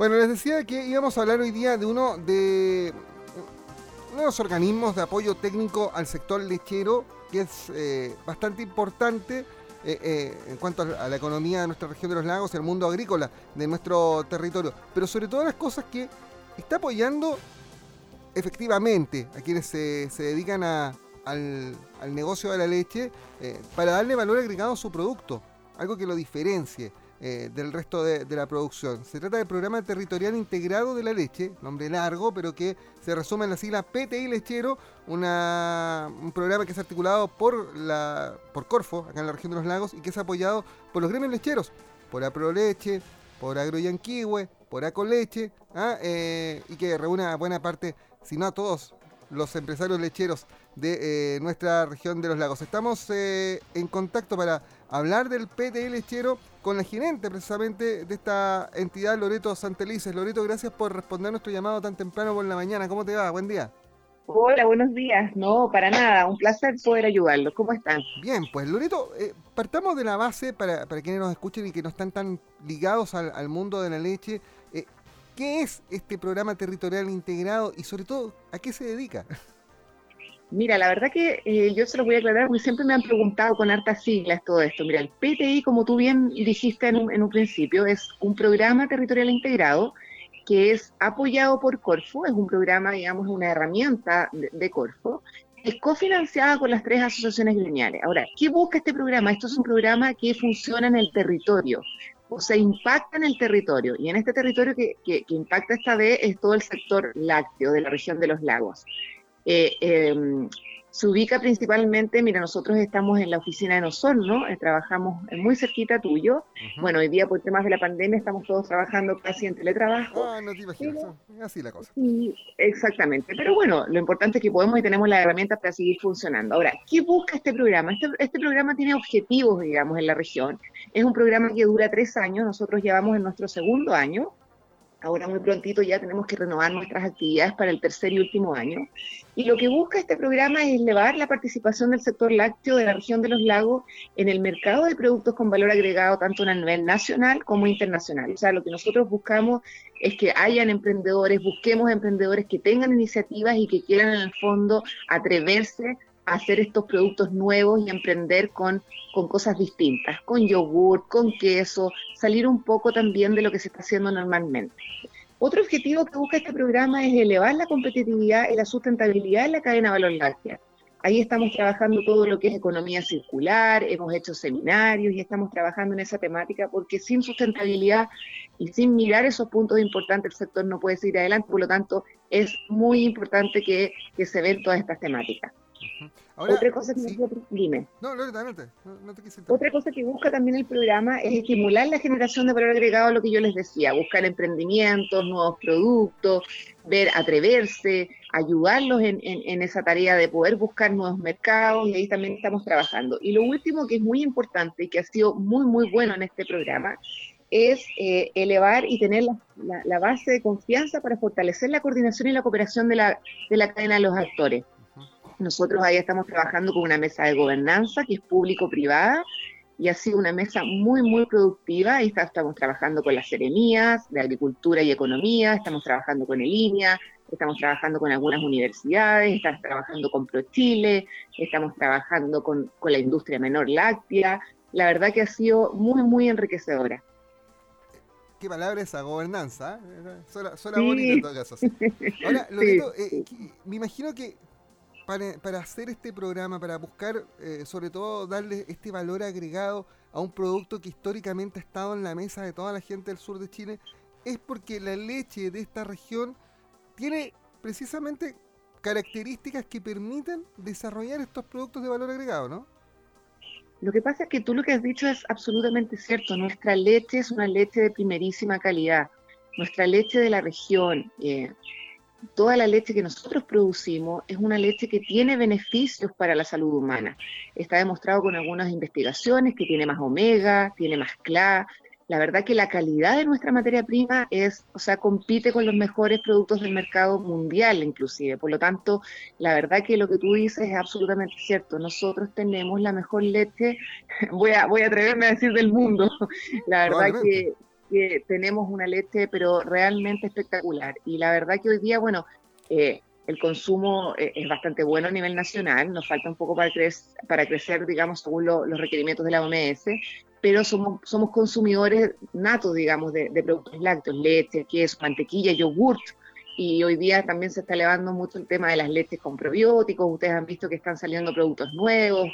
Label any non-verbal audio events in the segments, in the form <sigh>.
Bueno, les decía que íbamos a hablar hoy día de uno de, uno de los organismos de apoyo técnico al sector lechero, que es eh, bastante importante eh, eh, en cuanto a la economía de nuestra región de los lagos y el mundo agrícola de nuestro territorio, pero sobre todo las cosas que está apoyando efectivamente a quienes se, dedican al, negocio de la leche para darle valor agregado a su producto, algo que lo diferencie. Eh, del resto de, la producción. Se trata del Programa Territorial Integrado de la Leche, nombre largo, pero que se resume en la sigla PTI Lechero, un programa que es articulado por, la, por Corfo, acá en la región de los lagos, y que es apoyado por los gremios lecheros, por Aproleche, por Agroyanquihue, por Acoleche, ¿ah? eh, y que reúne a buena parte, si no a todos, los empresarios lecheros de eh, nuestra región de los lagos. Estamos en contacto para hablar del PTI lechero con la gerente precisamente de esta entidad, Loreto Santelices. Loreto, gracias por responder nuestro llamado tan temprano por la mañana. ¿Cómo te va? Buen día. Hola, buenos días. No, para nada, un placer poder ayudarlos. ¿Cómo están? Bien, pues Loreto, eh, partamos de la base para, para, quienes nos escuchen y que no están tan ligados al, mundo de la leche. Eh, ¿Qué es este programa territorial integrado y sobre todo a qué se dedica? <laughs> Mira, la verdad que eh, yo se lo voy a aclarar porque siempre me han preguntado con hartas siglas todo esto. Mira, el PTI, como tú bien dijiste en un, principio, es un programa territorial integrado que es apoyado por Corfo, es un programa, digamos, una herramienta de, Corfo, es cofinanciada con las tres asociaciones gremiales. Ahora, ¿qué busca este programa? Esto es un programa que funciona en el territorio, o sea, impacta en el territorio. Y en este territorio que, que impacta esta vez es todo el sector lácteo de la región de los lagos. Eh, em, se ubica principalmente, mira, nosotros estamos en la oficina de Osorno, eh, trabajamos muy cerquita tuyo. Bueno, hoy día por temas de la pandemia estamos todos trabajando casi en teletrabajo. Ah, no te imaginas, así la cosa. Sí, exactamente. Pero bueno, lo importante es que podemos y tenemos las herramientas para seguir funcionando. Ahora, ¿qué busca este programa? Este, este programa tiene objetivos, digamos, en la región. Es un programa que dura tres años, nosotros llevamos en nuestro segundo año ahora muy prontito ya tenemos que renovar nuestras actividades para el tercer y último año. Y lo que busca este programa es elevar la participación del sector lácteo de la región de los lagos en el mercado de productos con valor agregado tanto a nivel nacional como internacional. O sea, lo que nosotros buscamos es que hayan emprendedores, busquemos emprendedores que tengan iniciativas y que quieran en el fondo atreverse hacer estos productos nuevos y emprender con, cosas distintas, con yogur, con queso, salir un poco también de lo que se está haciendo normalmente. Otro objetivo que busca este programa es elevar la competitividad y la sustentabilidad en la cadena de valor láctea. Ahí estamos trabajando todo lo que es economía circular, hemos hecho seminarios y estamos trabajando en esa temática porque sin sustentabilidad y sin mirar esos puntos importantes el sector no puede seguir adelante, por lo tanto es muy importante que, que se ven todas estas temáticas. Otra cosa que dime. No, no, no, te quise Otra cosa que busca también el programa es estimular la generación de valor agregado a lo que yo les decía, buscar emprendimientos, nuevos productos, ver, atreverse, ayudarlos en, en, esa tarea de poder buscar nuevos mercados y ahí también estamos trabajando. Y lo último que es muy importante y que ha sido muy, muy bueno en este programa es eh, elevar y tener la, la, base de confianza para fortalecer la coordinación y la cooperación de la, de la cadena de los actores. Nosotros ahí estamos trabajando con una mesa de gobernanza que es público-privada y ha sido una mesa muy, muy productiva. Y estamos trabajando con las seremías de Agricultura y Economía, estamos trabajando con el INEA, estamos trabajando con algunas universidades, estamos trabajando con ProChile, estamos trabajando con, la industria menor láctea. La verdad que ha sido muy, muy enriquecedora. Qué palabra esa gobernanza. ¿eh? Suena, bonito en todo caso. Ahora, lo eh, me imagino que para, hacer este programa, para buscar eh, sobre todo darle este valor agregado a un producto que históricamente ha estado en la mesa de toda la gente del sur de Chile, es porque la leche de esta región tiene precisamente características que permiten desarrollar estos productos de valor agregado, ¿no? Lo que pasa es que tú lo que has dicho es absolutamente cierto. Nuestra leche es una leche de primerísima calidad. Nuestra leche de la región, eh, toda la leche que nosotros producimos es una leche que tiene beneficios para la salud humana. Está demostrado con algunas investigaciones que tiene más omega, tiene más CLA. La verdad que la calidad de nuestra materia prima es, o sea, compite con los mejores productos del mercado mundial inclusive. Por lo tanto, la verdad que lo que tú dices es absolutamente cierto. Nosotros tenemos la mejor leche, <laughs> voy a, voy a atreverme a decir del mundo. <laughs> La verdad que que tenemos una leche, pero realmente espectacular. Y la verdad que hoy día, bueno, eh, el consumo eh, es bastante bueno a nivel nacional, nos falta un poco para, para crecer, digamos, según los requerimientos de la OMS, pero somos, somos consumidores natos, digamos, de, de productos lácteos, leche, queso, mantequilla, yogurt, y hoy día también se está elevando mucho el tema de las leches con probióticos. Ustedes han visto que están saliendo productos nuevos,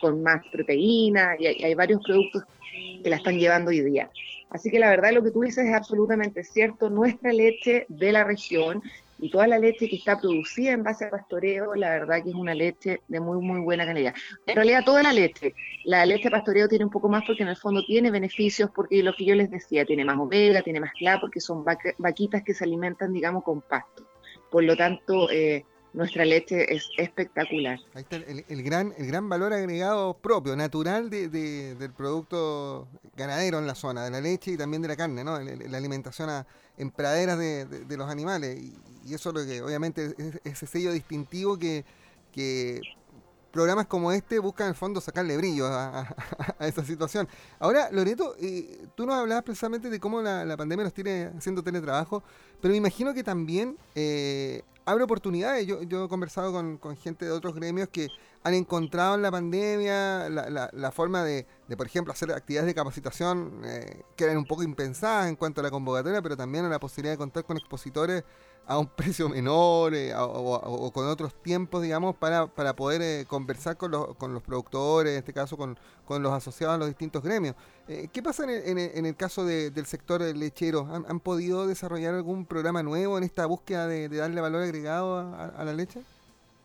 con más proteína, y hay, varios productos que la están llevando hoy día. Así que la verdad lo que tú dices es absolutamente cierto. Nuestra leche de la región y toda la leche que está producida en base a pastoreo, la verdad que es una leche de muy, muy buena calidad. En realidad toda la leche, la leche de pastoreo tiene un poco más porque en el fondo tiene beneficios, porque lo que yo les decía, tiene más omega, tiene más cla, porque son vaquitas que se alimentan, digamos, con pasto. Por lo tanto, eh, nuestra leche es espectacular. Ahí está el, gran, el gran valor agregado propio, natural de, del producto ganadero en la zona, de la leche y también de la carne, ¿no? La, alimentación en praderas de, de, los animales. Y, eso es lo que obviamente es ese sello distintivo que, programas como este buscan en el fondo sacarle brillo a, esa situación. Ahora, Loreto, eh, tú nos hablabas precisamente de cómo la, pandemia nos tiene haciendo teletrabajo, pero me imagino que también eh, abre oportunidades. Yo, he conversado con, gente de otros gremios que han encontrado en la pandemia la, forma de, por ejemplo, hacer actividades de capacitación eh, que eran un poco impensadas en cuanto a la convocatoria, pero también a la posibilidad de contar con expositores a un <laughs> precio menor eh, o, con otros tiempos, digamos, para, poder eh, conversar con los, productores, en este caso con, los asociados a los distintos gremios. ¿Qué pasa en el, caso del sector lechero? ¿Han, ¿Han, podido desarrollar algún programa nuevo en esta búsqueda de, darle valor agregado a, la leche?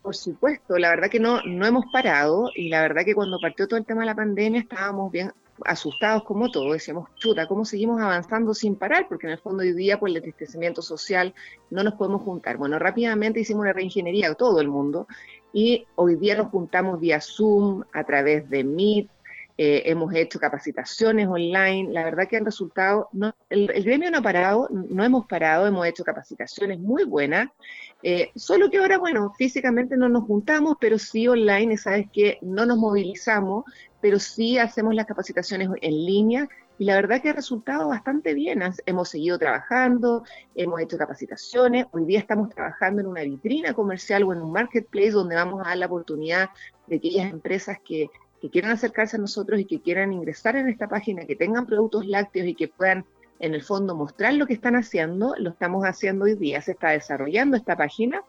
Por supuesto, la verdad que no, no hemos parado y la verdad que cuando partió todo el tema de la pandemia estábamos bien asustados como todos, decíamos, chuta, ¿cómo seguimos avanzando sin parar? Porque en el fondo hoy día, por el entristecimiento social, no nos podemos juntar. Bueno, rápidamente hicimos una reingeniería, todo el mundo, y hoy día nos juntamos vía Zoom, a través de Meet, eh, hemos hecho capacitaciones online, la verdad que han resultado, no, el, gremio no ha parado, no hemos parado, hemos hecho capacitaciones muy buenas, eh, solo que ahora, bueno, físicamente no nos juntamos, pero sí online, sabes que no nos movilizamos, pero sí hacemos las capacitaciones en línea y la verdad que ha resultado bastante bien. Hemos seguido trabajando, hemos hecho capacitaciones, hoy día estamos trabajando en una vitrina comercial o en un marketplace donde vamos a dar la oportunidad de aquellas empresas que, que quieran acercarse a nosotros y que quieran ingresar en esta página, que tengan productos lácteos y que puedan en el fondo mostrar lo que están haciendo, lo estamos haciendo hoy día, se está desarrollando esta página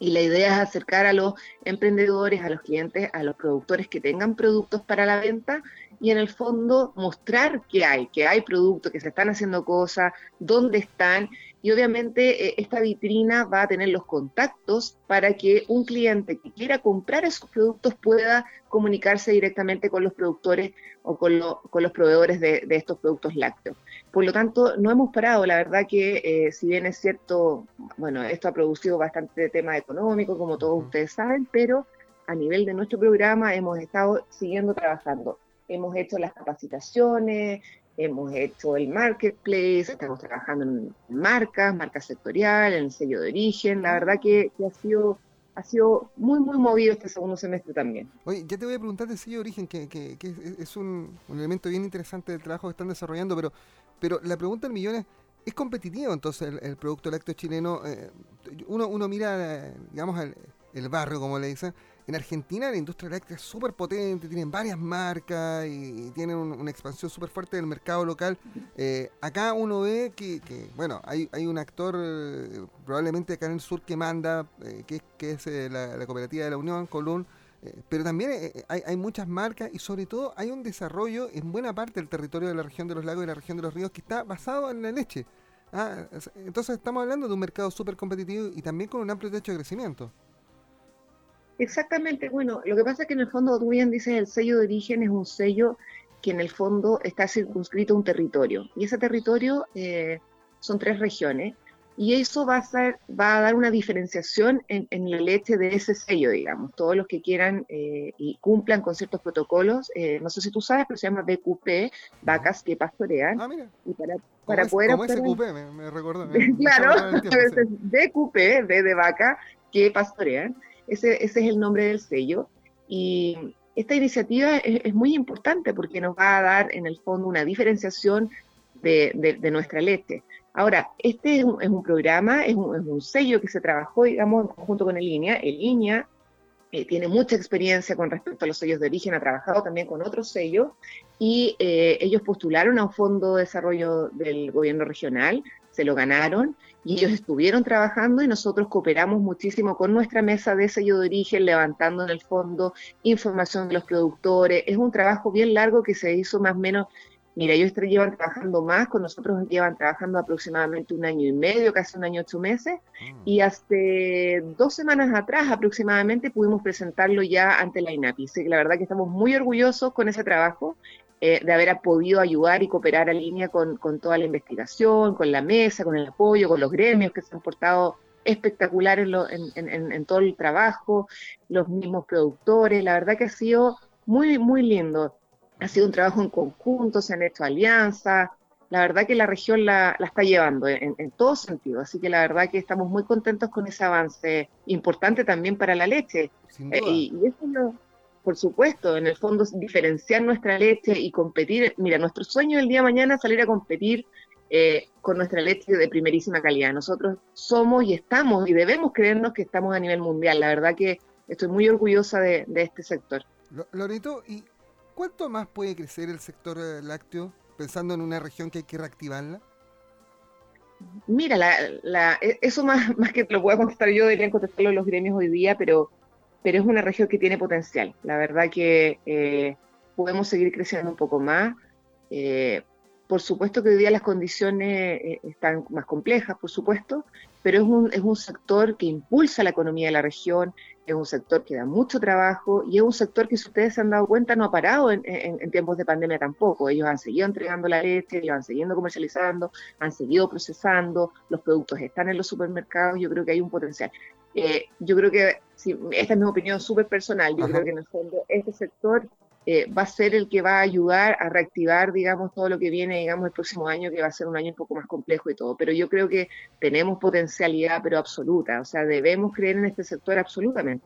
y la idea es acercar a los emprendedores, a los clientes, a los productores que tengan productos para la venta y en el fondo mostrar que hay, que hay productos, que se están haciendo cosas, dónde están. Y obviamente eh, esta vitrina va a tener los contactos para que un cliente que quiera comprar esos productos pueda comunicarse directamente con los productores o con, con los proveedores de, estos productos lácteos. Por lo tanto, no hemos parado. La verdad que eh, si bien es cierto, bueno, esto ha producido bastante tema económico, como todos ustedes saben, pero a nivel de nuestro programa hemos estado siguiendo trabajando hemos hecho las capacitaciones, hemos hecho el marketplace, estamos trabajando en marcas, marca sectorial, en el sello de origen. La verdad que, ha sido ha sido muy, muy movido este segundo semestre también. Oye, ya te voy a preguntar del sello de origen, que, que, es, un, elemento bien interesante del trabajo que están desarrollando, pero, pero la pregunta del millón es, ¿es competitivo entonces el, producto lácteo chileno? Eh, uno, uno mira, digamos, el, el barrio, como le dicen, en Argentina la industria eléctrica es súper potente, tienen varias marcas y, tienen una expansión súper fuerte del mercado local. Eh, acá uno ve que, bueno, hay, un actor eh, probablemente acá en el sur que manda, eh, que, que, es la, cooperativa de la Unión, Colón, pero también hay, hay, muchas marcas y sobre todo hay un desarrollo en buena parte del territorio de la región de los lagos y la región de los ríos que está basado en la leche. Ah, entonces estamos hablando de un mercado súper competitivo y también con un amplio techo de crecimiento. Exactamente, bueno, lo que pasa es que en el fondo, tú bien dices, el sello de origen es un sello que en el fondo está circunscrito a un territorio. Y ese territorio eh, son tres regiones. Y eso va a, ser, va a dar una diferenciación en, la leche de ese sello, digamos. Todos los que quieran eh, y cumplan con ciertos protocolos, eh, no sé si tú sabes, pero se llama BQP, vacas que pastorean. Ah, mira. Y para, para poder... Como SQP, me, me recuerdo. <laughs> claro, BQP, B de vaca, que pastorean. Ese, ese es el nombre del sello. Y esta iniciativa es, muy importante porque nos va a dar en el fondo una diferenciación de, nuestra leche. Ahora, este es un, programa, es un, sello que se trabajó, digamos, junto con el INEA. El INEA eh, tiene mucha experiencia con respecto a los sellos de origen, ha trabajado también con otros sellos y eh, ellos postularon a un fondo de desarrollo del gobierno regional, se lo ganaron y ellos estuvieron trabajando y nosotros cooperamos muchísimo con nuestra mesa de sello de origen, levantando en el fondo información de los productores. Es un trabajo bien largo que se hizo más o menos Mira, ellos llevan trabajando más, con nosotros llevan trabajando aproximadamente un año y medio, casi un año ocho meses, mm. y hace dos semanas atrás aproximadamente pudimos presentarlo ya ante la INAPI. Así que la verdad que estamos muy orgullosos con ese trabajo, eh, de haber podido ayudar y cooperar a línea con, toda la investigación, con la mesa, con el apoyo, con los gremios que se han portado espectaculares en, en todo el trabajo, los mismos productores, la verdad que ha sido muy, muy lindo. Ha sido un trabajo en conjunto, se han hecho alianzas, la verdad que la región la, está llevando en, en todo sentido, así que la verdad que estamos muy contentos con ese avance importante también para la leche. Eh, y, eso por supuesto, en el fondo diferenciar nuestra leche y competir, mira, nuestro sueño el día de mañana es salir a competir eh, con nuestra leche de primerísima calidad. Nosotros somos y estamos y debemos creernos que estamos a nivel mundial. La verdad que estoy muy orgullosa de, de este sector. Lorito, ¿y ¿Cuánto más puede crecer el sector eh, lácteo pensando en una región que hay que reactivarla? Mira, e, eso más, <laughs> más que lo pueda contestar yo, deberían contestarlo los gremios hoy día, pero, pero es una región que tiene potencial. La verdad que eh, podemos seguir creciendo un poco más. Eh, por supuesto que hoy día las condiciones están más complejas, por supuesto, pero es un, es un sector que impulsa la economía de la región, es un sector que da mucho trabajo y es un sector que, si ustedes se han dado cuenta, no ha parado en, tiempos de pandemia tampoco. Ellos han seguido entregando la leche, ellos han seguido comercializando, han seguido procesando, los productos están en los supermercados, yo creo que hay un potencial. Eh, yo creo que, esta es mi opinión súper personal, yo creo que en el fondo este sector eh, va a ser el que va a ayudar a reactivar, digamos, todo lo que viene, digamos, el próximo año, que va a ser un año un poco más complejo y todo. Pero yo creo que tenemos potencialidad, pero absoluta. O sea, debemos creer en este sector absolutamente.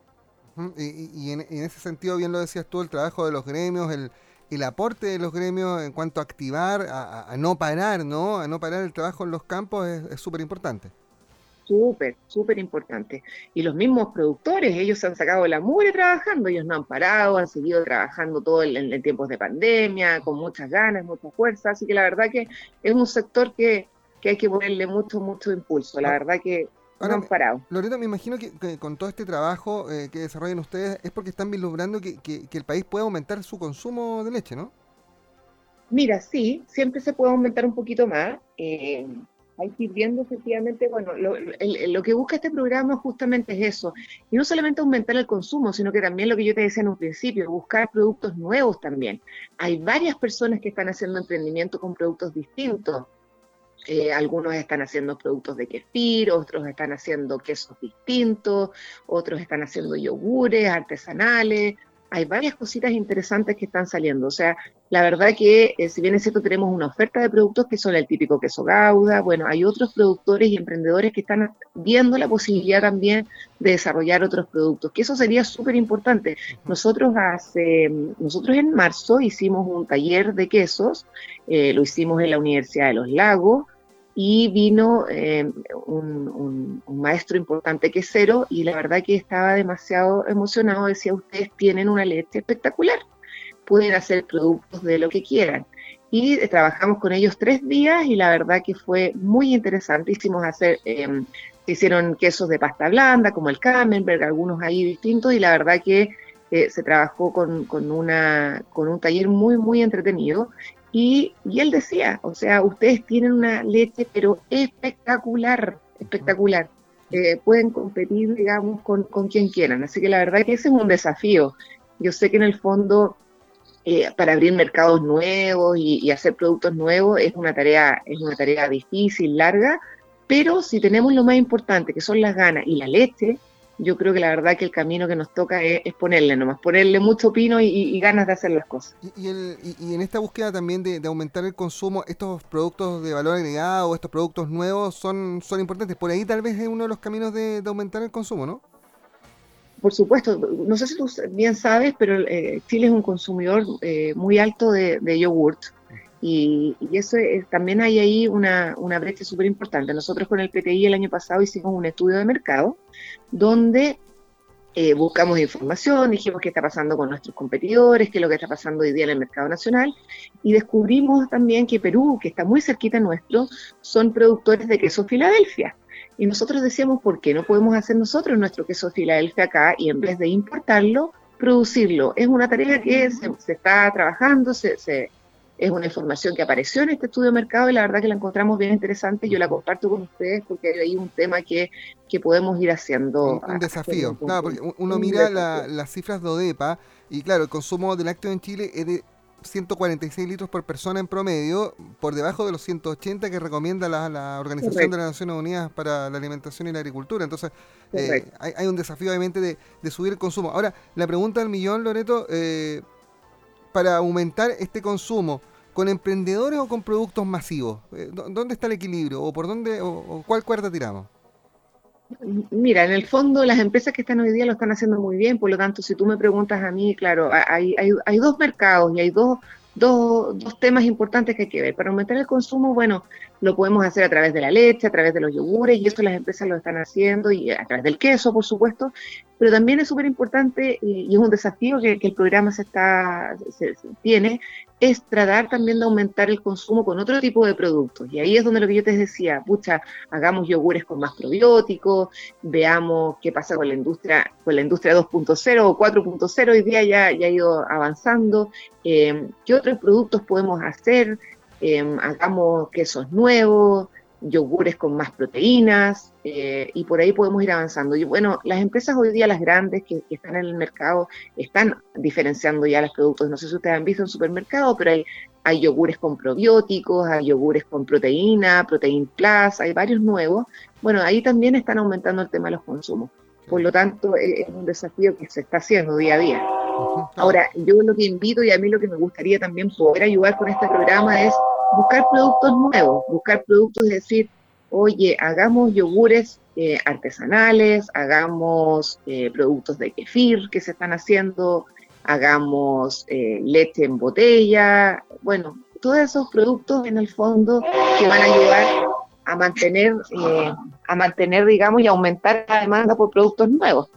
Y, en, ese sentido, bien lo decías tú, el trabajo de los gremios, el, el aporte de los gremios en cuanto a activar, a, no parar, ¿no? A no parar el trabajo en los campos es súper importante súper, súper importante. Y los mismos productores, ellos se han sacado la mugre trabajando, ellos no han parado, han seguido trabajando todo en, tiempos de pandemia, con muchas ganas, mucha fuerza, así que la verdad que es un sector que, hay que ponerle mucho, mucho impulso, la ah, verdad que no han parado. Loreto, me imagino que, con todo este trabajo eh, que desarrollan ustedes es porque están vislumbrando que, que, el país pueda aumentar su consumo de leche, ¿no? Mira, sí, siempre se puede aumentar un poquito más. Eh, ir viendo efectivamente, bueno, lo, que busca este programa justamente es eso, y no solamente aumentar el consumo, sino que también lo que yo te decía en un principio, buscar productos nuevos también. Hay varias personas que están haciendo emprendimiento con productos distintos. Eh, algunos están haciendo productos de kefir, otros están haciendo quesos distintos, otros están haciendo yogures artesanales, hay varias cositas interesantes que están saliendo. O sea, la verdad que eh, si bien es cierto tenemos una oferta de productos que son el típico queso gauda, bueno, hay otros productores y emprendedores que están viendo la posibilidad también de desarrollar otros productos, que eso sería súper importante. Nosotros hace, nosotros en marzo hicimos un taller de quesos, eh, lo hicimos en la Universidad de los Lagos, y vino eh, un, maestro importante que cero y la verdad que estaba demasiado emocionado, decía, ustedes tienen una leche espectacular, pueden hacer productos de lo que quieran. Y trabajamos con ellos tres días y la verdad que fue muy interesante, hicimos hacer, eh, hicieron quesos de pasta blanda como el camembert, algunos ahí distintos y la verdad que eh, se trabajó con, con, una, con un taller muy, muy entretenido y, él decía, o sea, ustedes tienen una leche, pero espectacular, espectacular. Eh, pueden competir, digamos, con, quien quieran. Así que la verdad que ese es un desafío. Yo sé que en el fondo, eh, para abrir mercados nuevos y, y, hacer productos nuevos es una tarea, es una tarea difícil, larga, pero si tenemos lo más importante, que son las ganas y la leche, yo creo que la verdad que el camino que nos toca es, ponerle nomás, ponerle mucho pino y, ganas de hacer las cosas. Y, en esta búsqueda también de, aumentar el consumo, estos productos de valor agregado, estos productos nuevos son, son importantes. Por ahí tal vez es uno de los caminos de, aumentar el consumo, ¿no? Por supuesto, no sé si tú bien sabes, pero eh, Chile es un consumidor eh, muy alto de, de yogurt Y, eso también hay ahí una, una brecha súper importante. Nosotros con el PTI el año pasado hicimos un estudio de mercado donde eh, buscamos información, dijimos qué está pasando con nuestros competidores, qué es lo que está pasando hoy día en el mercado nacional, y descubrimos también que Perú, que está muy cerquita nuestro, son productores de queso Filadelfia. Y nosotros decíamos, ¿por qué no podemos hacer nosotros nuestro queso Filadelfia acá y en vez de importarlo, producirlo? Es una tarea que se, está trabajando, se, es una información que apareció en este estudio de mercado y la verdad que la encontramos bien interesante. Yo la comparto con ustedes porque hay ahí un tema que, que podemos ir haciendo. Un, desafío. porque uno mira las cifras de ODEPA y claro, el consumo de lácteos en Chile es de 146 litros por persona en promedio, por debajo de los 180 que recomienda la, Organización de las Naciones Unidas para la Alimentación y la Agricultura. Entonces, eh, hay, un desafío obviamente de, de, subir el consumo. Ahora, la pregunta del millón, Loreto, eh, para aumentar este consumo, con emprendedores o con productos masivos? Eh, ¿Dónde está el equilibrio? ¿O por dónde, o, cuál cuerda tiramos? Mira, en el fondo las empresas que están hoy día lo están haciendo muy bien, por lo tanto, si tú me preguntas a mí, claro, hay, hay, hay dos mercados y hay dos, dos, dos temas importantes que hay que ver. Para aumentar el consumo, bueno, lo podemos hacer a través de la leche, a través de los yogures, y esto las empresas lo están haciendo, y a través del queso, por supuesto, pero también es súper importante, y, es un desafío que, el programa se está, se, tiene, es tratar también de aumentar el consumo con otro tipo de productos. Y ahí es donde lo que yo te decía, pucha, hagamos yogures con más probióticos, veamos qué pasa con la industria, con la industria 2.0 o 4.0, hoy día ya, ya ha ido avanzando, eh, qué otros productos podemos hacer, Em, hagamos quesos nuevos, yogures con más proteínas, eh, y por ahí podemos ir avanzando. Y bueno, las empresas hoy día, las grandes que, están en el mercado, están diferenciando ya los productos. No sé si ustedes han visto en supermercado, pero hay, hay yogures con probióticos, hay yogures con proteína, Protein Plus, hay varios nuevos. Bueno, ahí también están aumentando el tema de los consumos. Por lo tanto, e, es un desafío que se está haciendo día a día. Ahora, yo lo que invito y a mí lo que me gustaría también poder ayudar con este programa es buscar productos nuevos, buscar productos, es decir, oye, hagamos yogures eh, artesanales, hagamos eh, productos de kefir que se están haciendo, hagamos eh, leche en botella, bueno, todos esos productos en el fondo que van a ayudar a mantener, a mantener, digamos, y aumentar la demanda por productos nuevos.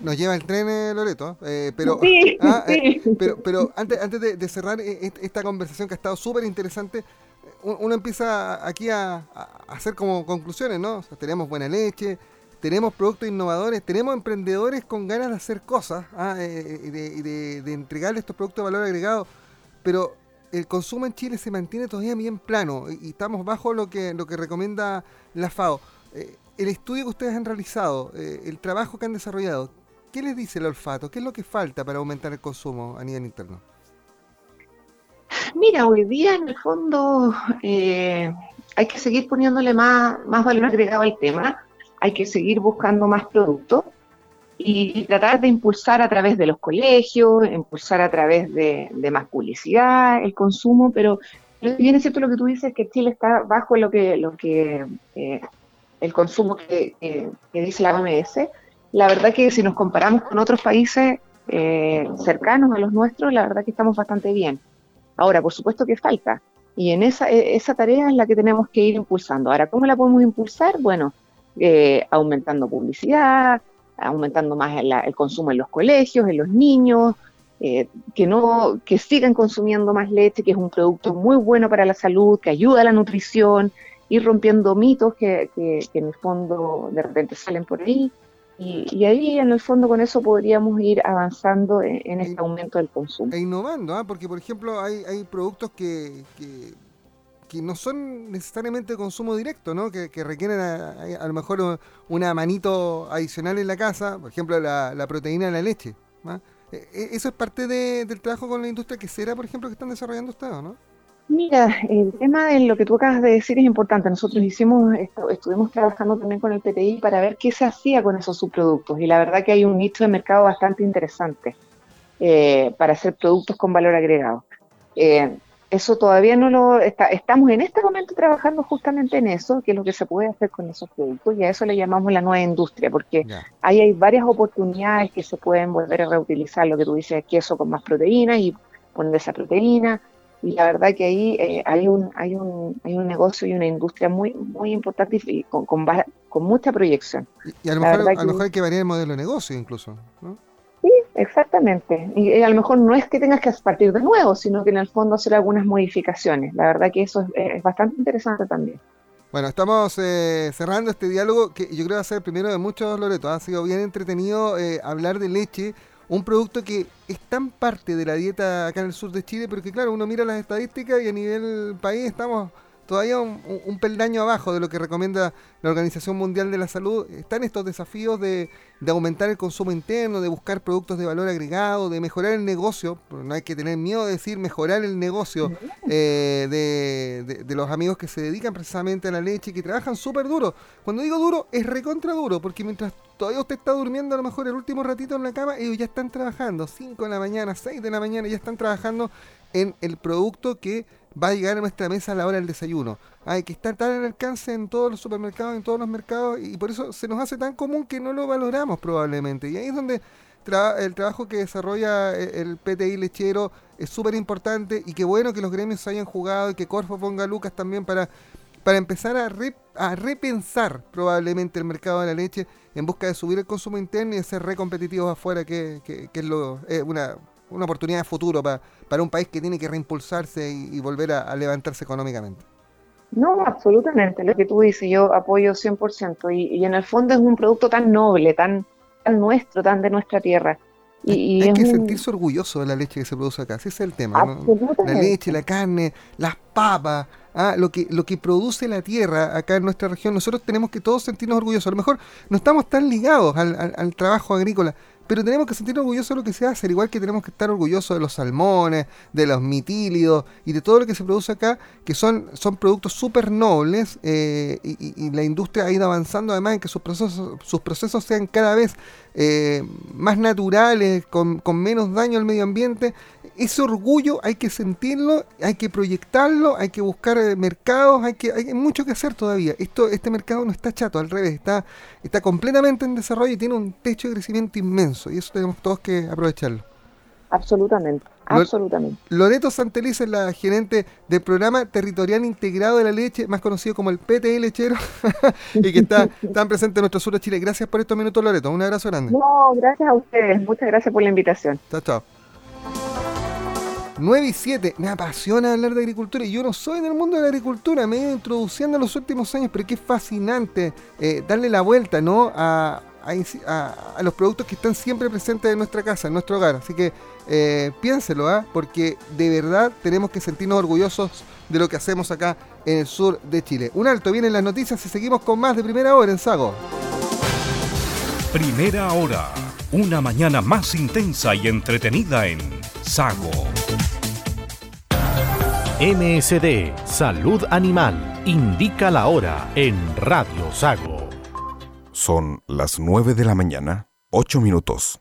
Nos lleva el tren, eh, Loreto, eh, pero, <laughs> ah, eh, pero, pero antes, antes de, cerrar esta conversación que ha estado súper interesante, uno empieza aquí a, hacer como conclusiones, ¿no? tenemos buena leche, tenemos productos innovadores, tenemos emprendedores con ganas de hacer cosas ¿ah? y de, de, entregarle estos productos de valor agregado, pero el consumo en Chile se mantiene todavía bien plano y, estamos bajo lo que, lo que recomienda la FAO el estudio que ustedes han realizado, eh, el trabajo que han desarrollado, ¿qué les dice el olfato? ¿Qué es lo que falta para aumentar el consumo a nivel interno? Mira, hoy día en el fondo eh, hay que seguir poniéndole más, más valor agregado al tema, hay que seguir buscando más productos y, tratar de impulsar a través de los colegios, impulsar a través de, más publicidad el consumo, pero, bien es cierto lo que tú dices, que Chile está bajo lo que, lo que eh, el consumo que, dice la OMS, la verdad que si nos comparamos con otros países eh, cercanos a los nuestros, la verdad que estamos bastante bien. Ahora, por supuesto que falta, y en esa, e, tarea es la que tenemos que ir impulsando. Ahora, ¿cómo la podemos impulsar? Bueno, eh, aumentando publicidad, aumentando más el, consumo en los colegios, en los niños, eh, que no que sigan consumiendo más leche, que es un producto muy bueno para la salud, que ayuda a la nutrición, ir rompiendo mitos que, que, en el fondo de repente salen por ahí. Y, ahí en el fondo con eso podríamos ir avanzando en, este aumento del consumo. E innovando, ¿ah? porque por ejemplo hay, hay productos que, que, no son necesariamente de consumo directo, ¿no? que, requieren a, lo mejor una manito adicional en la casa, por ejemplo la, la proteína de la leche. ¿ah? E, e, ¿Eso es parte del trabajo con la industria quesera, por ejemplo, que están desarrollando ustedes, no? Mira, el tema de lo que tú acabas de decir es importante. Nosotros hicimos, estuvimos trabajando también con el PTI para ver qué se hacía con esos subproductos. Y la verdad que hay un nicho de mercado bastante interesante eh, para hacer productos con valor agregado. Eh, eso todavía no lo está, estamos en este momento trabajando justamente en eso, que es lo que se puede hacer con esos productos y a eso le llamamos la nueva industria, porque ahí hay varias oportunidades que se pueden volver a reutilizar, lo que tú dices, queso con más proteína y poner esa proteína y la verdad que ahí eh, hay, un, hay, un, hay un negocio y una industria muy, muy importante y con, con, con mucha proyección. Y, a lo, mejor, a lo mejor hay que variar el modelo de negocio incluso, ¿no? Sí, exactamente. Y, a lo mejor no es que tengas que partir de nuevo, sino que en el fondo hacer algunas modificaciones. La verdad que eso es, bastante interesante también. Bueno, estamos eh, cerrando este diálogo que yo creo que va a ser el primero de muchos, Loreto. Ha sido bien entretenido eh, hablar de leche un producto que es tan parte de la dieta acá en el sur de Chile, pero que claro, uno mira las estadísticas y a nivel país estamos todavía un, peldaño abajo de lo que recomienda la Organización Mundial de la Salud. Están estos desafíos de, aumentar el consumo interno, de buscar productos de valor agregado, de mejorar el negocio. No hay que tener miedo de decir mejorar el negocio eh, de, los amigos que se dedican precisamente a la leche y que trabajan súper duro. Cuando digo duro, es recontra duro, porque mientras todavía usted está durmiendo a lo mejor el último ratito en la cama, ellos ya están trabajando. 5 de la mañana, 6 de la mañana, ya están trabajando en el producto que va a llegar a nuestra mesa a la hora del desayuno. Hay que estar tan al alcance en todos los supermercados, en todos los mercados, y por eso se nos hace tan común que no lo valoramos probablemente. Y ahí es donde el trabajo que desarrolla eh, el PTI lechero es súper importante y qué bueno que los gremios hayan jugado y que Corfo ponga Lucas también para, para empezar a, a repensar probablemente el mercado de la leche en busca de subir el consumo interno y de ser re competitivos afuera, que, que, es lo, una, una oportunidad de futuro para, para un país que tiene que reimpulsarse y, volver a, levantarse económicamente. No, absolutamente, lo que tú dices, yo apoyo 100% y, y en el fondo es un producto tan noble, tan, tan nuestro, tan de nuestra tierra. Y, hay, que sentirse orgulloso de la leche que se produce acá, ese es el tema. La leche, la carne, las papas, ah, lo, que, lo que produce la tierra acá en nuestra región, nosotros tenemos que todos sentirnos orgullosos. A lo mejor no estamos tan ligados al, al trabajo agrícola, pero tenemos que sentir orgullosos de lo que se hace, al igual que tenemos que estar orgullosos de los salmones, de los mitílidos y de todo lo que se produce acá, que son, son productos súper nobles eh, y, la industria ha ido avanzando además en que sus procesos, sus procesos sean cada vez eh, más naturales, con, con menos daño al medio ambiente ese orgullo hay que sentirlo, hay que proyectarlo, hay que buscar eh, mercados, hay que hay mucho que hacer todavía. Esto este mercado no está chato, al revés, está está completamente en desarrollo y tiene un techo de crecimiento inmenso y eso tenemos todos que aprovecharlo. Absolutamente. Absolutamente. Loreto Santeliz es la gerente del programa territorial integrado de la leche, más conocido como el PTE Lechero, <laughs> y que está <laughs> tan presente en nuestro sur de Chile. Gracias por estos minutos, Loreto. Un abrazo grande. No, gracias a ustedes. Muchas gracias por la invitación. Chao, chao. 9 y 7, me apasiona hablar de agricultura y yo no soy del mundo de la agricultura, me he ido introduciendo en los últimos años, pero qué fascinante eh, darle la vuelta ¿no? A, a, los productos que están siempre presentes en nuestra casa, en nuestro hogar. Así que eh, piénselo, ¿ah? porque de verdad tenemos que sentirnos orgullosos de lo que hacemos acá en el sur de Chile. Un alto, vienen las noticias y seguimos con más de primera hora en Sago. Primera hora, una mañana más intensa y entretenida en Sago. MSD Salud Animal indica la hora en Radio Sago. Son las 9 de la mañana, 8 minutos.